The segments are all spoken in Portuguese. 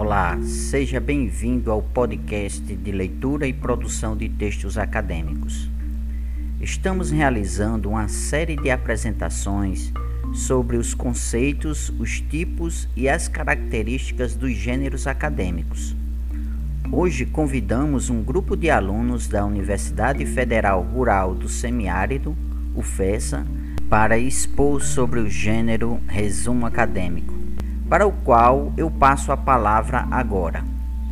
Olá, seja bem-vindo ao podcast de leitura e produção de textos acadêmicos. Estamos realizando uma série de apresentações sobre os conceitos, os tipos e as características dos gêneros acadêmicos. Hoje convidamos um grupo de alunos da Universidade Federal Rural do Semiárido, UFESA, para expor sobre o gênero resumo acadêmico, para o qual eu passo a palavra agora.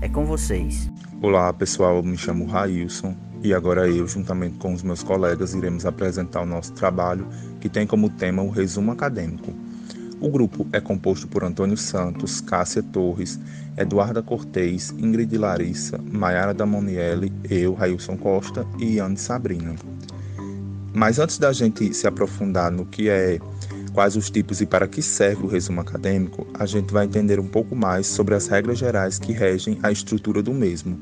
É com vocês. Olá pessoal, eu me chamo Railson e agora eu, juntamente com os meus colegas, iremos apresentar o nosso trabalho que tem como tema o resumo acadêmico. O grupo é composto por Antônio Santos, Cássia Torres, Eduarda Cortez, Ingrid Larissa, Maiara Damonielli, eu, Railson Costa e Anne Sabrina. Mas antes da gente se aprofundar no que é, quais os tipos e para que serve o resumo acadêmico, a gente vai entender um pouco mais sobre as regras gerais que regem a estrutura do mesmo.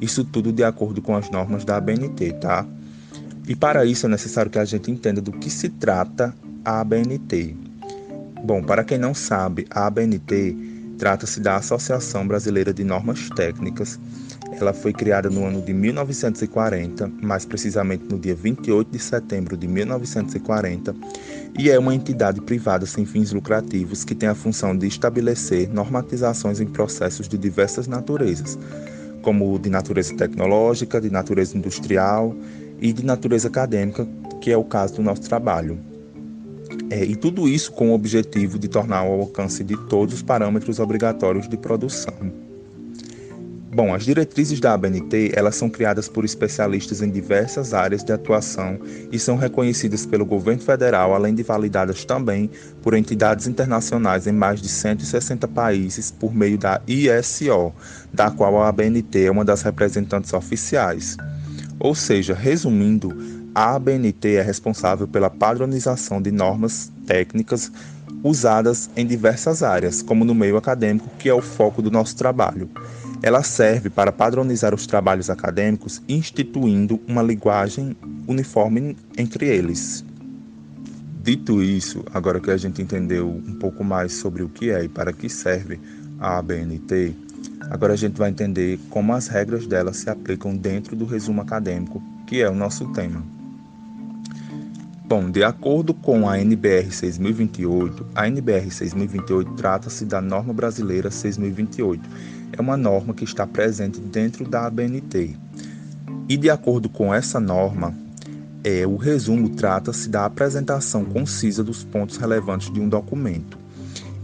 Isso tudo de acordo com as normas da ABNT, tá? E para isso é necessário que a gente entenda do que se trata a ABNT. Bom, para quem não sabe, a ABNT trata-se da Associação Brasileira de Normas Técnicas ela foi criada no ano de 1940, mais precisamente no dia 28 de setembro de 1940, e é uma entidade privada sem fins lucrativos que tem a função de estabelecer normatizações em processos de diversas naturezas, como de natureza tecnológica, de natureza industrial e de natureza acadêmica, que é o caso do nosso trabalho. É, e tudo isso com o objetivo de tornar ao alcance de todos os parâmetros obrigatórios de produção. Bom, as diretrizes da ABNT, elas são criadas por especialistas em diversas áreas de atuação e são reconhecidas pelo governo federal, além de validadas também por entidades internacionais em mais de 160 países por meio da ISO, da qual a ABNT é uma das representantes oficiais. Ou seja, resumindo, a ABNT é responsável pela padronização de normas técnicas usadas em diversas áreas, como no meio acadêmico, que é o foco do nosso trabalho. Ela serve para padronizar os trabalhos acadêmicos, instituindo uma linguagem uniforme entre eles. Dito isso, agora que a gente entendeu um pouco mais sobre o que é e para que serve a ABNT, agora a gente vai entender como as regras dela se aplicam dentro do resumo acadêmico, que é o nosso tema. Bom, de acordo com a NBR 6028, a NBR 6028 trata-se da norma brasileira 6028 é uma norma que está presente dentro da ABNT. E de acordo com essa norma, é, o resumo trata-se da apresentação concisa dos pontos relevantes de um documento.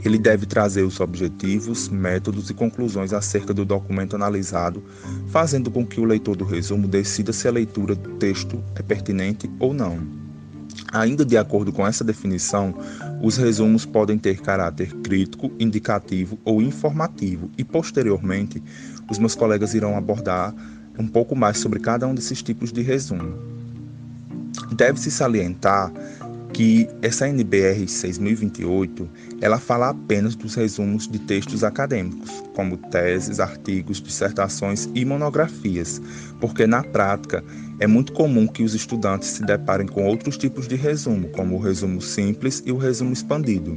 Ele deve trazer os objetivos, métodos e conclusões acerca do documento analisado, fazendo com que o leitor do resumo decida se a leitura do texto é pertinente ou não. Ainda de acordo com essa definição, os resumos podem ter caráter crítico, indicativo ou informativo, e posteriormente, os meus colegas irão abordar um pouco mais sobre cada um desses tipos de resumo. Deve-se salientar que essa NBR 6028, ela fala apenas dos resumos de textos acadêmicos, como teses, artigos, dissertações e monografias, porque na prática é muito comum que os estudantes se deparem com outros tipos de resumo, como o resumo simples e o resumo expandido.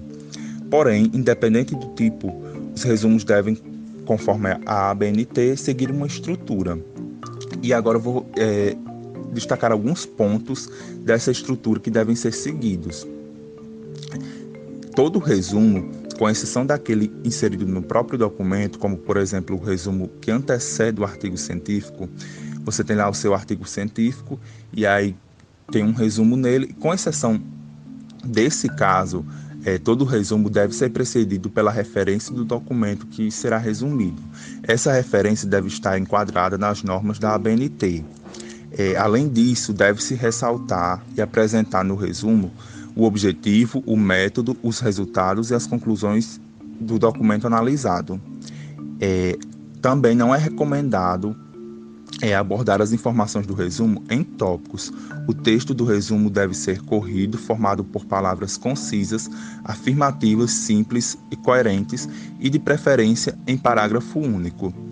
Porém, independente do tipo, os resumos devem, conforme a ABNT, seguir uma estrutura. E agora eu vou é, destacar alguns pontos dessa estrutura que devem ser seguidos. Todo resumo, com exceção daquele inserido no próprio documento, como por exemplo o resumo que antecede o artigo científico, você tem lá o seu artigo científico e aí tem um resumo nele, com exceção desse caso, é, todo resumo deve ser precedido pela referência do documento que será resumido. Essa referência deve estar enquadrada nas normas da ABNT. É, além disso, deve-se ressaltar e apresentar no resumo o objetivo, o método, os resultados e as conclusões do documento analisado. É, também não é recomendado é, abordar as informações do resumo em tópicos. O texto do resumo deve ser corrido, formado por palavras concisas, afirmativas, simples e coerentes e, de preferência, em parágrafo único.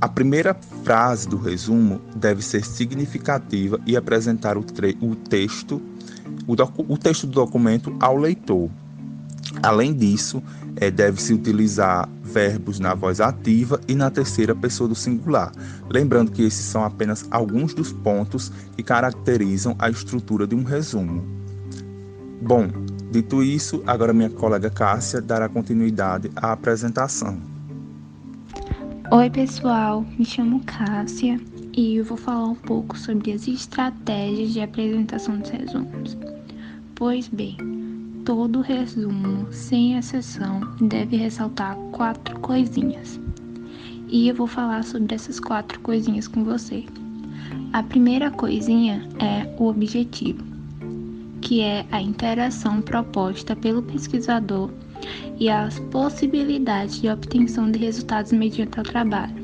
A primeira frase do resumo deve ser significativa e apresentar o, o texto, o, o texto do documento ao leitor. Além disso, é, deve-se utilizar verbos na voz ativa e na terceira pessoa do singular. Lembrando que esses são apenas alguns dos pontos que caracterizam a estrutura de um resumo. Bom, dito isso, agora minha colega Cássia dará continuidade à apresentação. Oi, pessoal, me chamo Cássia e eu vou falar um pouco sobre as estratégias de apresentação dos resumos. Pois bem, todo resumo, sem exceção, deve ressaltar quatro coisinhas. E eu vou falar sobre essas quatro coisinhas com você. A primeira coisinha é o objetivo, que é a interação proposta pelo pesquisador e as possibilidades de obtenção de resultados mediante o trabalho.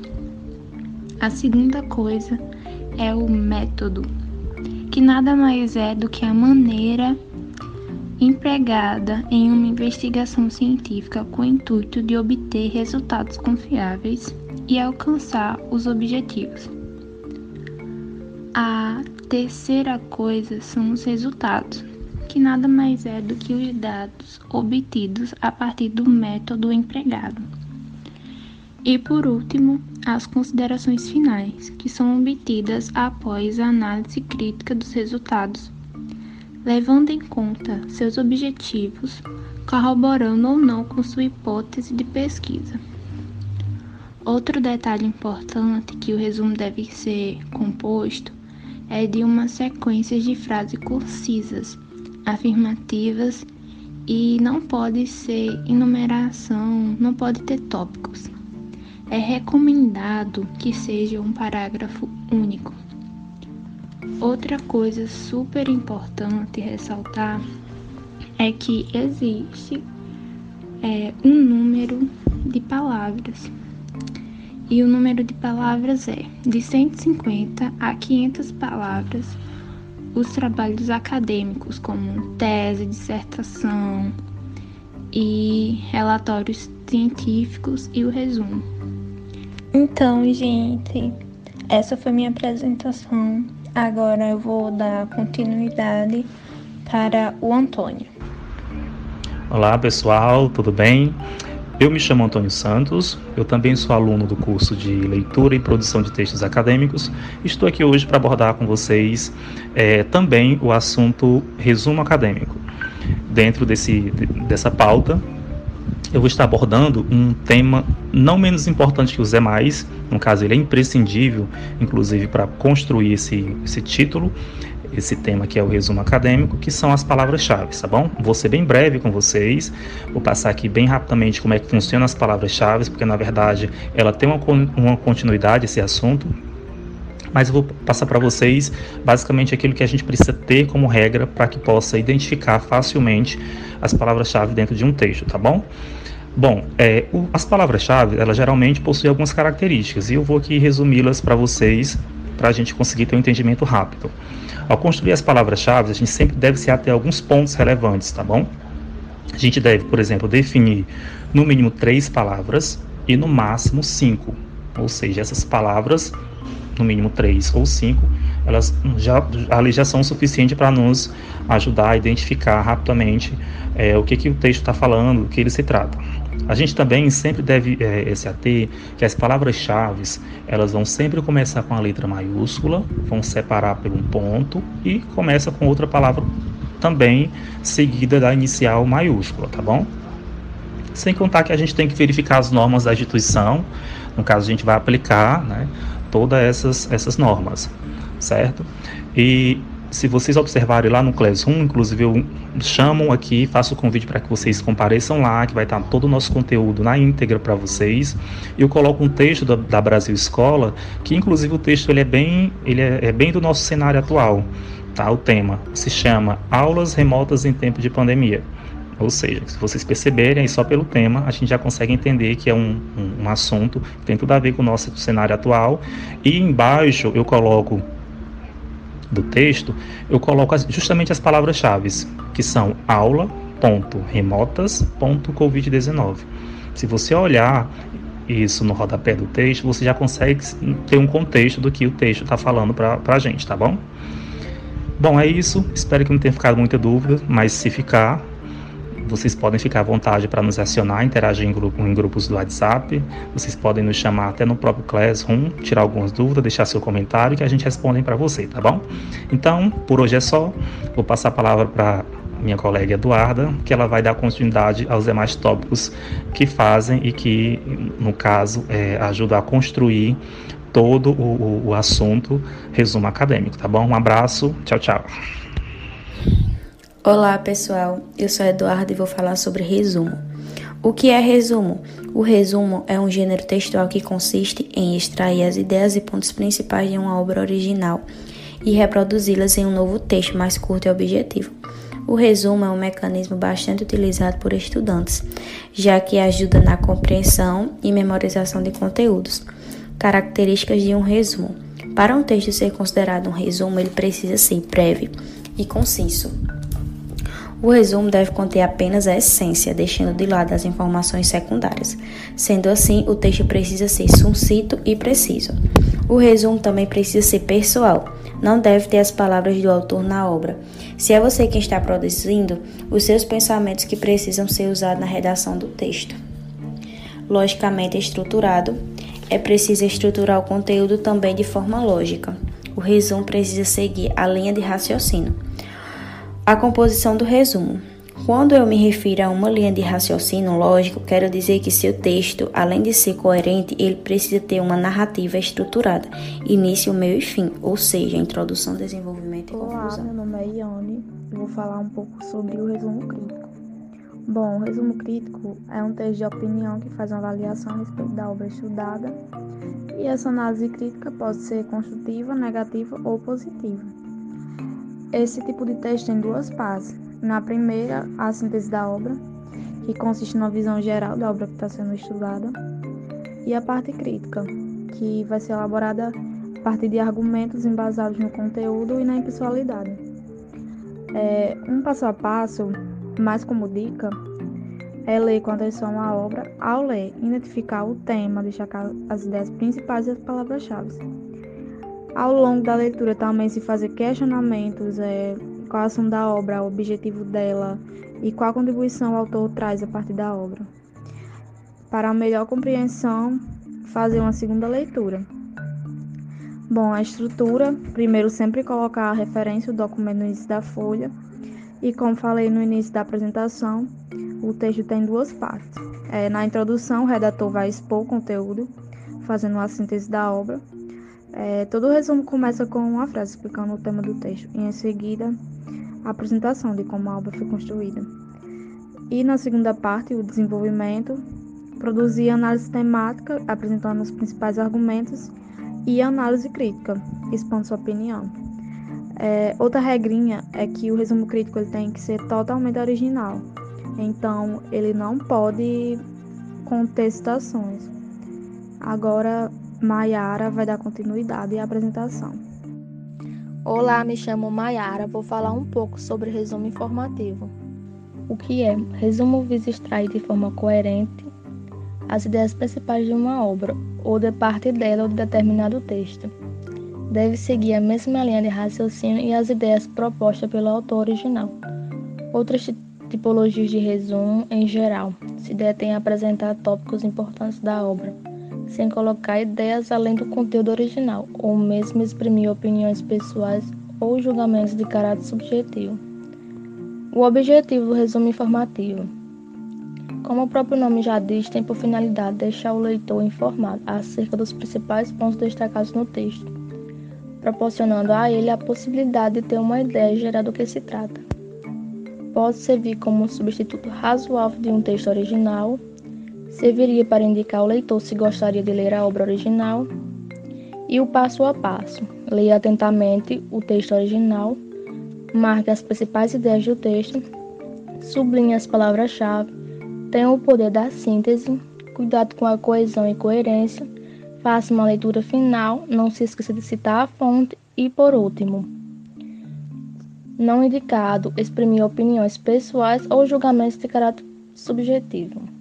A segunda coisa é o método, que nada mais é do que a maneira empregada em uma investigação científica com o intuito de obter resultados confiáveis e alcançar os objetivos. A terceira coisa são os resultados, que nada mais é do que os dados obtidos a partir do método empregado. E por último, as considerações finais, que são obtidas após a análise crítica dos resultados levando em conta seus objetivos, corroborando ou não com sua hipótese de pesquisa. Outro detalhe importante que o resumo deve ser composto é de uma sequência de frases concisas, afirmativas e não pode ser enumeração, não pode ter tópicos. É recomendado que seja um parágrafo único. Outra coisa super importante ressaltar é que existe é, um número de palavras. E o número de palavras é de 150 a 500 palavras os trabalhos acadêmicos, como tese, dissertação e relatórios científicos e o resumo. Então, gente, essa foi minha apresentação Agora eu vou dar continuidade para o Antônio. Olá pessoal, tudo bem? Eu me chamo Antônio Santos, eu também sou aluno do curso de Leitura e Produção de Textos Acadêmicos. Estou aqui hoje para abordar com vocês é, também o assunto resumo acadêmico. Dentro desse, dessa pauta, eu vou estar abordando um tema não menos importante que os demais, no caso ele é imprescindível, inclusive para construir esse, esse título, esse tema que é o resumo acadêmico, que são as palavras-chave, tá bom? Vou ser bem breve com vocês, vou passar aqui bem rapidamente como é que funcionam as palavras-chave, porque na verdade ela tem uma, uma continuidade esse assunto, mas eu vou passar para vocês basicamente aquilo que a gente precisa ter como regra para que possa identificar facilmente as palavras-chave dentro de um texto, tá bom? Bom, é, o, as palavras-chave, elas geralmente possuem algumas características e eu vou aqui resumi-las para vocês para a gente conseguir ter um entendimento rápido. Ao construir as palavras-chave, a gente sempre deve se ater a alguns pontos relevantes, tá bom? A gente deve, por exemplo, definir no mínimo três palavras e no máximo cinco. Ou seja, essas palavras, no mínimo três ou cinco, elas já, ali já são suficientes para nos ajudar a identificar rapidamente é, o que, que o texto está falando, do que ele se trata. A gente também sempre deve é, se ater que as palavras-chave elas vão sempre começar com a letra maiúscula, vão separar por um ponto e começa com outra palavra também seguida da inicial maiúscula, tá bom? Sem contar que a gente tem que verificar as normas da instituição, no caso a gente vai aplicar né, todas essas, essas normas, certo? E se vocês observarem lá no Classroom, inclusive eu chamo aqui, faço o convite para que vocês compareçam lá, que vai estar todo o nosso conteúdo na íntegra para vocês. Eu coloco um texto da, da, Brasil Escola, que inclusive o texto ele é bem, ele é, é bem do nosso cenário atual. Tá? O tema se chama Aulas Remotas em Tempo de Pandemia. Ou seja, se vocês perceberem só pelo tema, a gente já consegue entender que é um, um, um assunto que tem tudo a ver com o nosso cenário atual. E embaixo eu coloco do texto, eu coloco justamente as palavras-chave, que são aula.remotas.covid19. Se você olhar isso no rodapé do texto, você já consegue ter um contexto do que o texto está falando para a gente, tá bom? Bom, é isso. Espero que não tenha ficado muita dúvida, mas se ficar, vocês podem ficar à vontade para nos acionar, interagir em, grupo, em grupos do WhatsApp. Vocês podem nos chamar até no próprio Classroom, tirar algumas dúvidas, deixar seu comentário que a gente responde para você, tá bom? Então, por hoje é só. Vou passar a palavra para minha colega Eduarda, que ela vai dar continuidade aos demais tópicos que fazem e que, no caso, é, ajudam a construir todo o, o assunto resumo acadêmico, tá bom? Um abraço, tchau, tchau. Olá pessoal, eu sou Eduardo e vou falar sobre resumo. O que é resumo? O resumo é um gênero textual que consiste em extrair as ideias e pontos principais de uma obra original e reproduzi-las em um novo texto mais curto e objetivo. O resumo é um mecanismo bastante utilizado por estudantes, já que ajuda na compreensão e memorização de conteúdos. Características de um resumo. Para um texto ser considerado um resumo, ele precisa ser breve e conciso. O resumo deve conter apenas a essência, deixando de lado as informações secundárias. Sendo assim, o texto precisa ser sucinto e preciso. O resumo também precisa ser pessoal, não deve ter as palavras do autor na obra. Se é você quem está produzindo, os seus pensamentos que precisam ser usados na redação do texto. Logicamente estruturado, é preciso estruturar o conteúdo também de forma lógica. O resumo precisa seguir a linha de raciocínio. A composição do resumo. Quando eu me refiro a uma linha de raciocínio lógico, quero dizer que seu texto, além de ser coerente, ele precisa ter uma narrativa estruturada, início, meio e fim, ou seja, introdução, desenvolvimento e Olá, conclusão. meu nome é Ione e vou falar um pouco sobre o resumo crítico. Bom, o resumo crítico é um texto de opinião que faz uma avaliação a respeito da obra estudada e essa análise crítica pode ser construtiva, negativa ou positiva. Esse tipo de texto tem duas partes. Na primeira, a síntese da obra, que consiste na visão geral da obra que está sendo estudada, e a parte crítica, que vai ser elaborada a partir de argumentos embasados no conteúdo e na impessoalidade. É, um passo a passo, mais como dica, é ler com atenção a obra, ao ler, identificar o tema, destacar as ideias principais e as palavras-chave. Ao longo da leitura também se fazer questionamentos, é, qual a ação da obra, o objetivo dela e qual contribuição o autor traz a partir da obra. Para a melhor compreensão, fazer uma segunda leitura. Bom, a estrutura, primeiro sempre colocar a referência do documento no início da folha e como falei no início da apresentação, o texto tem duas partes. É, na introdução, o redator vai expor o conteúdo, fazendo uma síntese da obra, é, todo o resumo começa com uma frase explicando o tema do texto e, em seguida, a apresentação de como a obra foi construída. E, na segunda parte, o desenvolvimento, produzir análise temática, apresentando os principais argumentos, e análise crítica, expondo sua opinião. É, outra regrinha é que o resumo crítico ele tem que ser totalmente original, então ele não pode conter citações. Agora, Maiara vai dar continuidade à apresentação. Olá, me chamo Maiara, vou falar um pouco sobre resumo informativo. O que é? Resumo visa extrair de forma coerente as ideias principais de uma obra, ou de parte dela ou de determinado texto. Deve seguir a mesma linha de raciocínio e as ideias propostas pelo autor original. Outras tipologias de resumo, em geral, se detêm a apresentar tópicos importantes da obra sem colocar ideias além do conteúdo original, ou mesmo exprimir opiniões pessoais ou julgamentos de caráter subjetivo. O objetivo do resumo informativo. Como o próprio nome já diz, tem por finalidade deixar o leitor informado acerca dos principais pontos destacados no texto, proporcionando a ele a possibilidade de ter uma ideia geral do que se trata. Pode servir como um substituto razoável de um texto original serviria para indicar ao leitor se gostaria de ler a obra original e o passo a passo. Leia atentamente o texto original, marque as principais ideias do texto, sublinhe as palavras-chave, tenha o poder da síntese, cuidado com a coesão e coerência, faça uma leitura final, não se esqueça de citar a fonte e, por último, não indicado exprimir opiniões pessoais ou julgamentos de caráter subjetivo.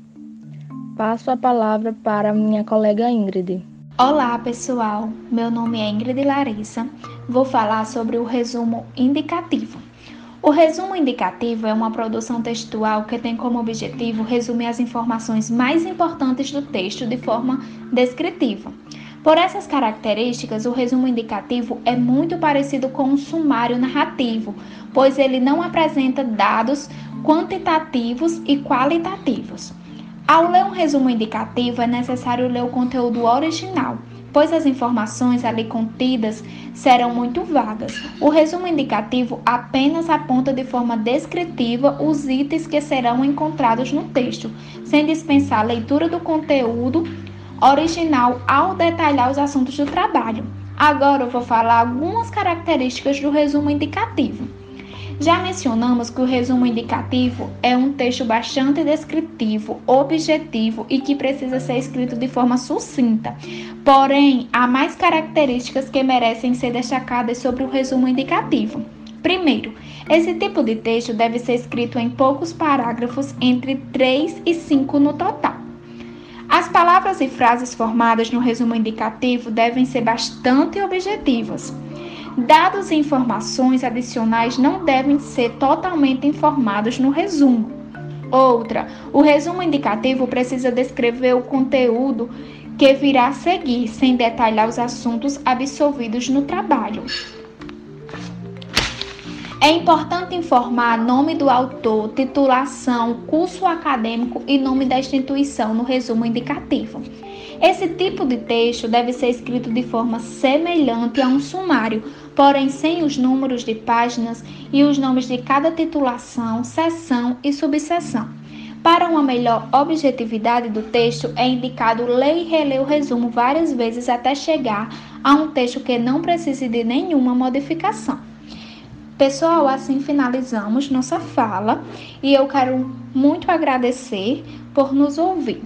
Passo a palavra para minha colega Ingrid. Olá, pessoal. Meu nome é Ingrid Larissa. Vou falar sobre o resumo indicativo. O resumo indicativo é uma produção textual que tem como objetivo resumir as informações mais importantes do texto de forma descritiva. Por essas características, o resumo indicativo é muito parecido com um sumário narrativo, pois ele não apresenta dados quantitativos e qualitativos. Ao ler um resumo indicativo, é necessário ler o conteúdo original, pois as informações ali contidas serão muito vagas. O resumo indicativo apenas aponta de forma descritiva os itens que serão encontrados no texto, sem dispensar a leitura do conteúdo original ao detalhar os assuntos do trabalho. Agora eu vou falar algumas características do resumo indicativo. Já mencionamos que o resumo indicativo é um texto bastante descritivo, objetivo e que precisa ser escrito de forma sucinta. Porém, há mais características que merecem ser destacadas sobre o resumo indicativo. Primeiro, esse tipo de texto deve ser escrito em poucos parágrafos, entre 3 e 5 no total. As palavras e frases formadas no resumo indicativo devem ser bastante objetivas. Dados e informações adicionais não devem ser totalmente informados no resumo. Outra, o resumo indicativo precisa descrever o conteúdo que virá a seguir, sem detalhar os assuntos absolvidos no trabalho. É importante informar nome do autor, titulação, curso acadêmico e nome da instituição no resumo indicativo. Esse tipo de texto deve ser escrito de forma semelhante a um sumário, porém sem os números de páginas e os nomes de cada titulação, seção e subseção. Para uma melhor objetividade do texto, é indicado ler e reler o resumo várias vezes até chegar a um texto que não precise de nenhuma modificação. Pessoal, assim finalizamos nossa fala e eu quero muito agradecer por nos ouvir.